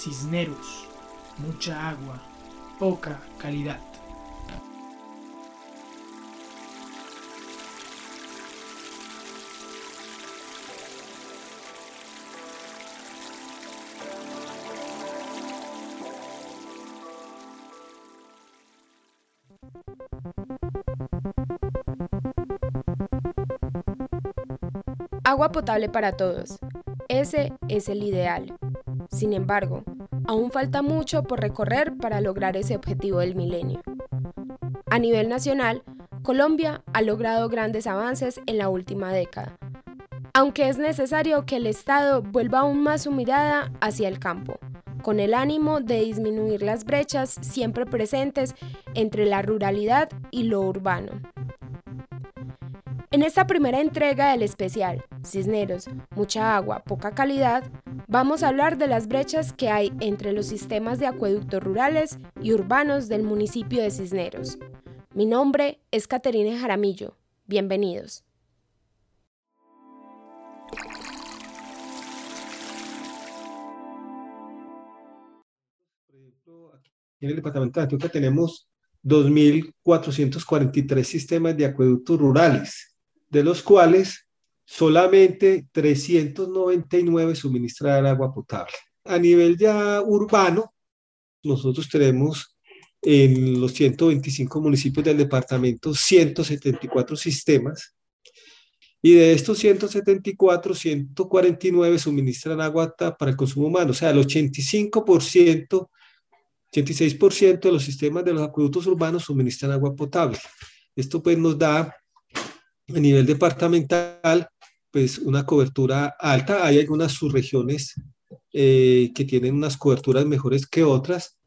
Cisneros, mucha agua, poca calidad. Agua potable para todos. Ese es el ideal. Sin embargo, aún falta mucho por recorrer para lograr ese objetivo del milenio. A nivel nacional, Colombia ha logrado grandes avances en la última década, aunque es necesario que el Estado vuelva aún más su mirada hacia el campo, con el ánimo de disminuir las brechas siempre presentes entre la ruralidad y lo urbano. En esta primera entrega del especial, Cisneros, mucha agua, poca calidad, vamos a hablar de las brechas que hay entre los sistemas de acueductos rurales y urbanos del municipio de Cisneros. Mi nombre es Caterina Jaramillo. Bienvenidos. En el departamento de Antioquia tenemos 2.443 sistemas de acueductos rurales de los cuales solamente 399 suministran agua potable. A nivel ya urbano, nosotros tenemos en los 125 municipios del departamento 174 sistemas y de estos 174, 149 suministran agua para el consumo humano, o sea, el 85%, 86% de los sistemas de los acueductos urbanos suministran agua potable. Esto pues nos da a nivel departamental, pues una cobertura alta. Hay algunas subregiones eh, que tienen unas coberturas mejores que otras.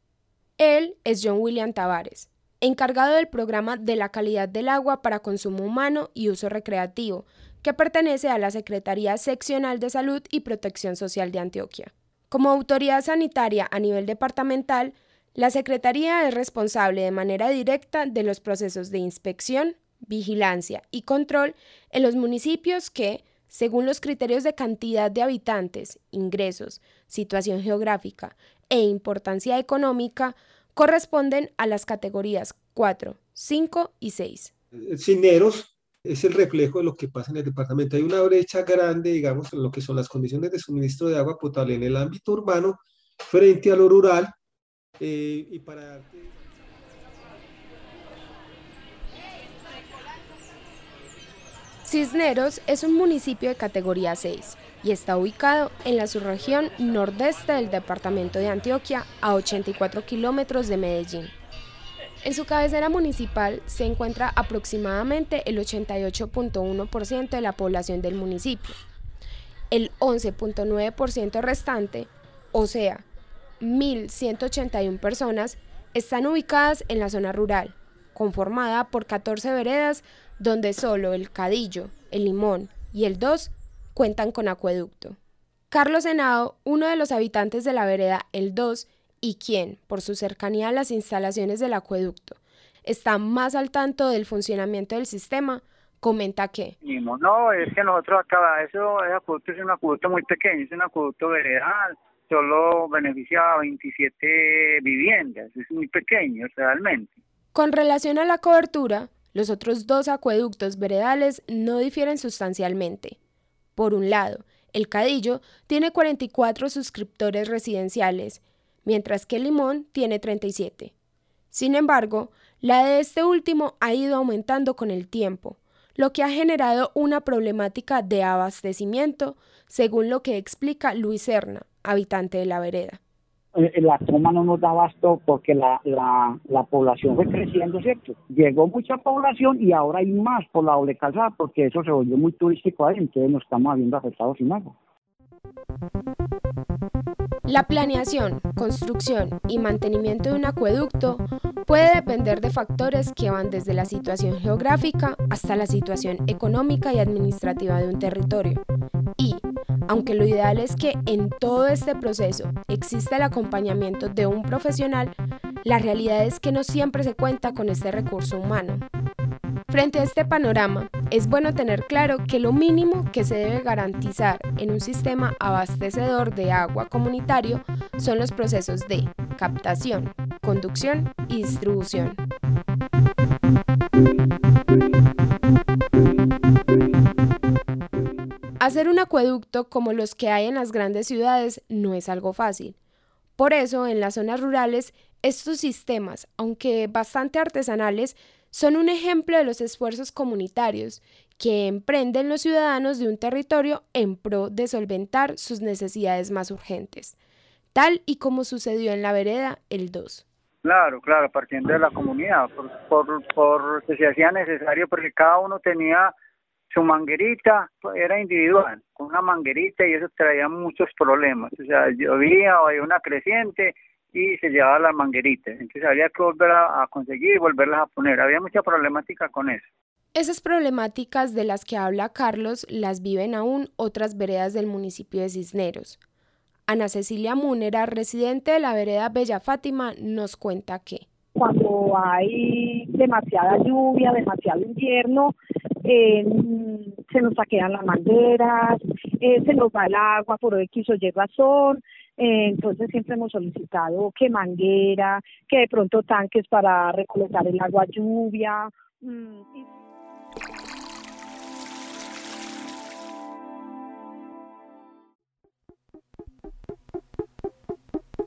Él es John William Tavares, encargado del programa de la calidad del agua para consumo humano y uso recreativo, que pertenece a la Secretaría Seccional de Salud y Protección Social de Antioquia. Como autoridad sanitaria a nivel departamental, la Secretaría es responsable de manera directa de los procesos de inspección, vigilancia y control en los municipios que, según los criterios de cantidad de habitantes, ingresos, situación geográfica e importancia económica, corresponden a las categorías 4, 5 y 6. Cineros es el reflejo de lo que pasa en el departamento. Hay una brecha grande, digamos, en lo que son las condiciones de suministro de agua potable en el ámbito urbano frente a lo rural. Eh, y para Cisneros es un municipio de categoría 6 y está ubicado en la subregión nordeste del departamento de Antioquia, a 84 kilómetros de Medellín. En su cabecera municipal se encuentra aproximadamente el 88.1% de la población del municipio. El 11.9% restante, o sea, 1.181 personas, están ubicadas en la zona rural, conformada por 14 veredas donde solo el Cadillo, el Limón y el Dos cuentan con acueducto. Carlos Senado, uno de los habitantes de la vereda El Dos y quien, por su cercanía a las instalaciones del acueducto, está más al tanto del funcionamiento del sistema, comenta que... No, es que nosotros acá, eso acueducto es un acueducto muy pequeño, es un acueducto veredal, solo beneficia a 27 viviendas, es muy pequeño realmente. Con relación a la cobertura, los otros dos acueductos veredales no difieren sustancialmente. Por un lado, el Cadillo tiene 44 suscriptores residenciales, mientras que el Limón tiene 37. Sin embargo, la de este último ha ido aumentando con el tiempo, lo que ha generado una problemática de abastecimiento, según lo que explica Luis Serna, habitante de la vereda. Eh, la toma no nos da abasto porque la, la, la, población fue creciendo, ¿cierto? Llegó mucha población y ahora hay más por la doble calzada porque eso se volvió muy turístico ahí, entonces nos estamos viendo afectados sin agua. La planeación, construcción y mantenimiento de un acueducto puede depender de factores que van desde la situación geográfica hasta la situación económica y administrativa de un territorio. Y, aunque lo ideal es que en todo este proceso exista el acompañamiento de un profesional, la realidad es que no siempre se cuenta con este recurso humano. Frente a este panorama, es bueno tener claro que lo mínimo que se debe garantizar en un sistema abastecedor de agua comunitario son los procesos de captación, conducción y distribución. Hacer un acueducto como los que hay en las grandes ciudades no es algo fácil. Por eso, en las zonas rurales, estos sistemas, aunque bastante artesanales, son un ejemplo de los esfuerzos comunitarios que emprenden los ciudadanos de un territorio en pro de solventar sus necesidades más urgentes, tal y como sucedió en la vereda el 2. Claro, claro, partiendo de la comunidad, por, por, por que se hacía necesario, porque cada uno tenía su manguerita era individual, con una manguerita y eso traía muchos problemas. O sea, llovía o había una creciente y se llevaba las mangueritas. Entonces había que volver a, conseguir y volverlas a poner. Había mucha problemática con eso. Esas problemáticas de las que habla Carlos las viven aún otras veredas del municipio de Cisneros. Ana Cecilia Múnera, residente de la vereda Bella Fátima, nos cuenta que cuando hay demasiada lluvia, demasiado invierno, eh, se nos saquean las mangueras, eh, se nos va el agua por X o Y razón, eh, entonces siempre hemos solicitado que manguera, que de pronto tanques para recolectar el agua lluvia. Mm,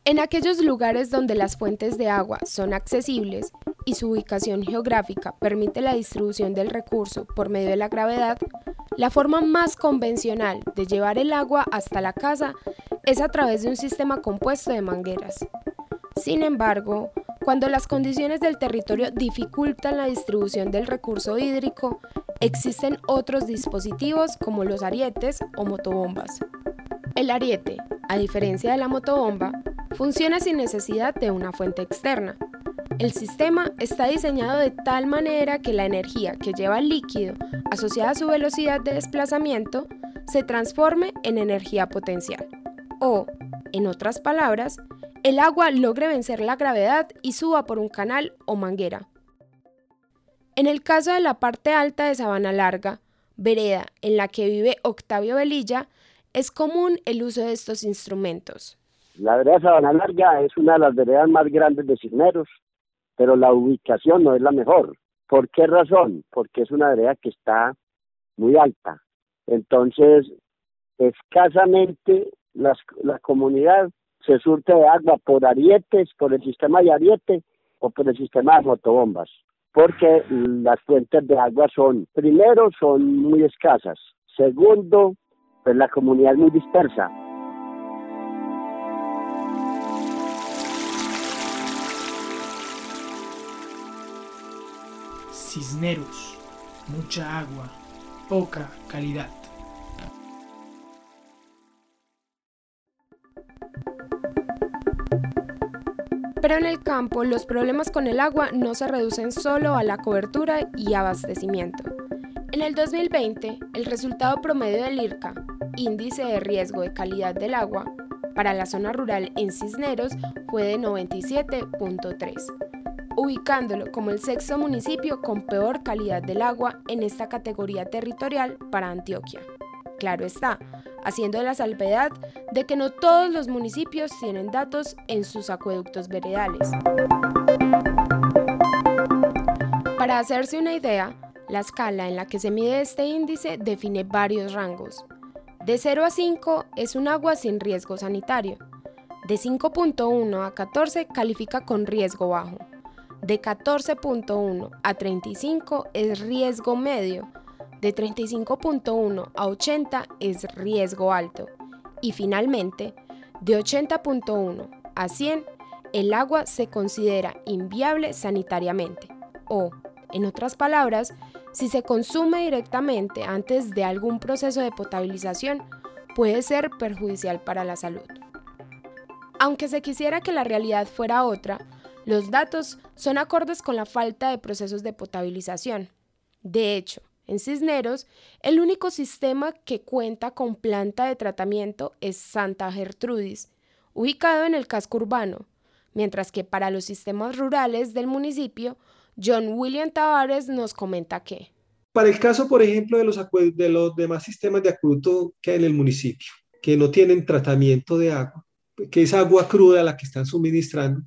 En aquellos lugares donde las fuentes de agua son accesibles y su ubicación geográfica permite la distribución del recurso por medio de la gravedad, la forma más convencional de llevar el agua hasta la casa es a través de un sistema compuesto de mangueras. Sin embargo, cuando las condiciones del territorio dificultan la distribución del recurso hídrico, existen otros dispositivos como los arietes o motobombas. El ariete, a diferencia de la motobomba, funciona sin necesidad de una fuente externa. El sistema está diseñado de tal manera que la energía que lleva el líquido asociada a su velocidad de desplazamiento se transforme en energía potencial. O, en otras palabras, el agua logre vencer la gravedad y suba por un canal o manguera. En el caso de la parte alta de Sabana Larga, vereda en la que vive Octavio Velilla, es común el uso de estos instrumentos. La vereda Sabana Larga es una de las veredas más grandes de Cisneros, pero la ubicación no es la mejor. ¿Por qué razón? Porque es una vereda que está muy alta. Entonces, escasamente las, la comunidad se surte de agua por arietes, por el sistema de ariete o por el sistema de motobombas, porque las fuentes de agua son, primero, son muy escasas. Segundo, pues la comunidad es muy dispersa. Cisneros, mucha agua, poca calidad. Pero en el campo los problemas con el agua no se reducen solo a la cobertura y abastecimiento. En el 2020, el resultado promedio del IRCA, Índice de Riesgo de Calidad del Agua, para la zona rural en Cisneros fue de 97.3 ubicándolo como el sexto municipio con peor calidad del agua en esta categoría territorial para Antioquia. Claro está, haciendo la salvedad de que no todos los municipios tienen datos en sus acueductos veredales. Para hacerse una idea, la escala en la que se mide este índice define varios rangos. De 0 a 5 es un agua sin riesgo sanitario. De 5.1 a 14 califica con riesgo bajo de 14.1 a 35 es riesgo medio, de 35.1 a 80 es riesgo alto y finalmente, de 80.1 a 100, el agua se considera inviable sanitariamente o, en otras palabras, si se consume directamente antes de algún proceso de potabilización, puede ser perjudicial para la salud. Aunque se quisiera que la realidad fuera otra, los datos son acordes con la falta de procesos de potabilización. De hecho, en Cisneros, el único sistema que cuenta con planta de tratamiento es Santa Gertrudis, ubicado en el casco urbano, mientras que para los sistemas rurales del municipio, John William Tavares nos comenta que Para el caso, por ejemplo, de los, de los demás sistemas de acueducto que hay en el municipio, que no tienen tratamiento de agua, que es agua cruda la que están suministrando,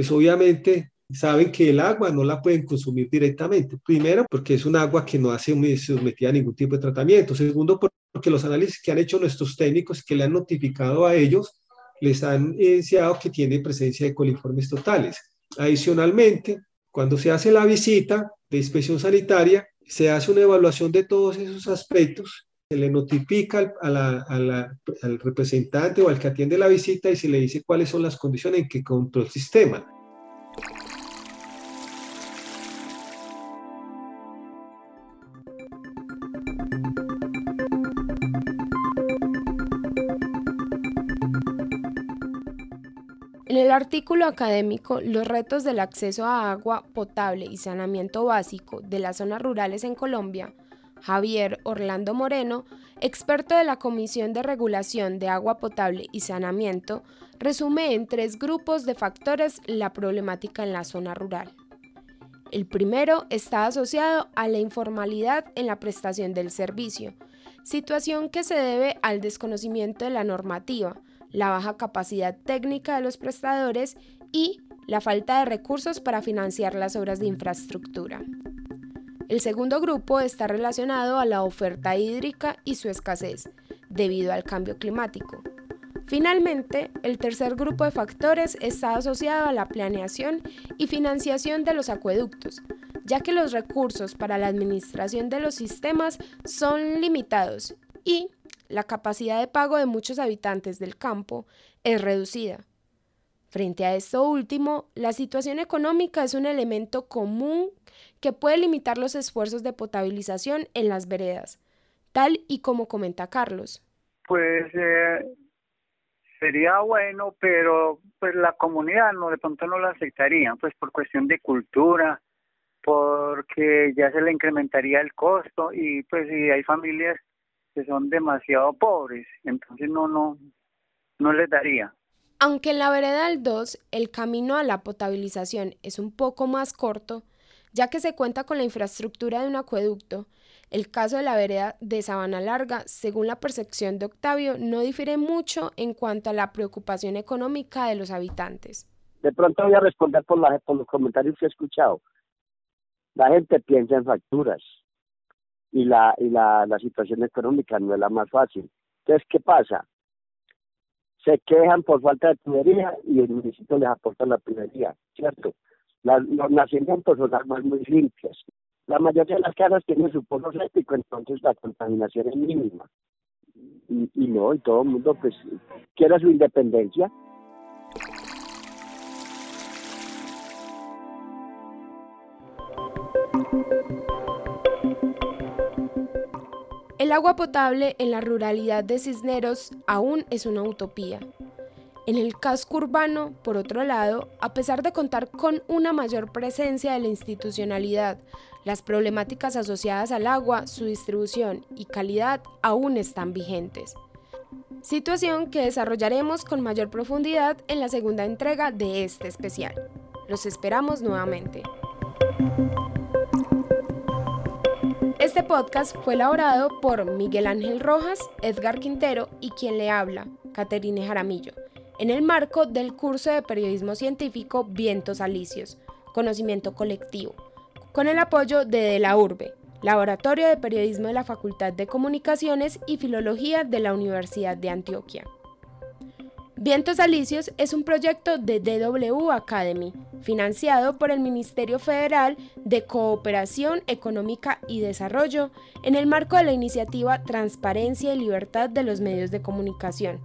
pues obviamente saben que el agua no la pueden consumir directamente. Primero, porque es un agua que no hace sometida a ningún tipo de tratamiento. Segundo, porque los análisis que han hecho nuestros técnicos que le han notificado a ellos les han evidenciado que tiene presencia de coliformes totales. Adicionalmente, cuando se hace la visita de inspección sanitaria, se hace una evaluación de todos esos aspectos, se le notifica al, representante o al que atiende la visita y se le dice cuáles son las condiciones en que controla el sistema. En el artículo académico Los retos del acceso a agua potable y saneamiento básico de las zonas rurales en Colombia, Javier Orlando Moreno, experto de la Comisión de Regulación de Agua Potable y Saneamiento, resume en tres grupos de factores la problemática en la zona rural. El primero está asociado a la informalidad en la prestación del servicio, situación que se debe al desconocimiento de la normativa, la baja capacidad técnica de los prestadores y la falta de recursos para financiar las obras de infraestructura. El segundo grupo está relacionado a la oferta hídrica y su escasez, debido al cambio climático. Finalmente, el tercer grupo de factores está asociado a la planeación y financiación de los acueductos, ya que los recursos para la administración de los sistemas son limitados y la capacidad de pago de muchos habitantes del campo es reducida. Frente a esto último, la situación económica es un elemento común que puede limitar los esfuerzos de potabilización en las veredas, tal y como comenta Carlos. Pues eh, sería bueno, pero pues la comunidad no de pronto no lo aceptaría, pues por cuestión de cultura, porque ya se le incrementaría el costo y pues si hay familias que son demasiado pobres, entonces no, no, no les daría. Aunque en la vereda del 2 el camino a la potabilización es un poco más corto, ya que se cuenta con la infraestructura de un acueducto, el caso de la vereda de Sabana Larga, según la percepción de Octavio, no difiere mucho en cuanto a la preocupación económica de los habitantes. De pronto voy a responder por, la, los comentarios que he escuchado. La gente piensa en facturas, y la, y la, la situación económica no es la más fácil. Entonces, ¿qué pasa? Se quejan por falta de tubería y el municipio les aporta la tubería, ¿cierto? los nacimientos son armas muy limpias. La mayoría de las casas tienen su pozo séptico, entonces la contaminación es mínima. Y, y no, y todo el mundo pues quiere su independencia. El agua potable en la ruralidad de Cisneros aún es una utopía. En el casco urbano, por otro lado, a pesar de contar con una mayor presencia de la institucionalidad, las problemáticas asociadas al agua, su distribución y calidad aún están vigentes. Situación que desarrollaremos con mayor profundidad en la segunda entrega de este especial. Los esperamos nuevamente. Este podcast fue elaborado por Miguel Ángel Rojas, Edgar Quintero y quien le habla, Caterine Jaramillo, en el marco del curso de periodismo científico Vientos Alicios, Conocimiento Colectivo, con el apoyo de De la Urbe, Laboratorio de Periodismo de la Facultad de Comunicaciones y Filología de la Universidad de Antioquia. Vientos Alicios es un proyecto de DW Academy, financiado por el Ministerio Federal de Cooperación Económica y Desarrollo en el marco de la iniciativa Transparencia y Libertad de los Medios de Comunicación.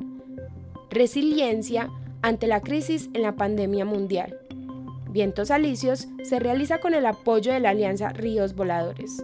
Resiliencia ante la crisis en la pandemia mundial. Vientos Alicios se realiza con el apoyo de la Alianza Ríos Voladores.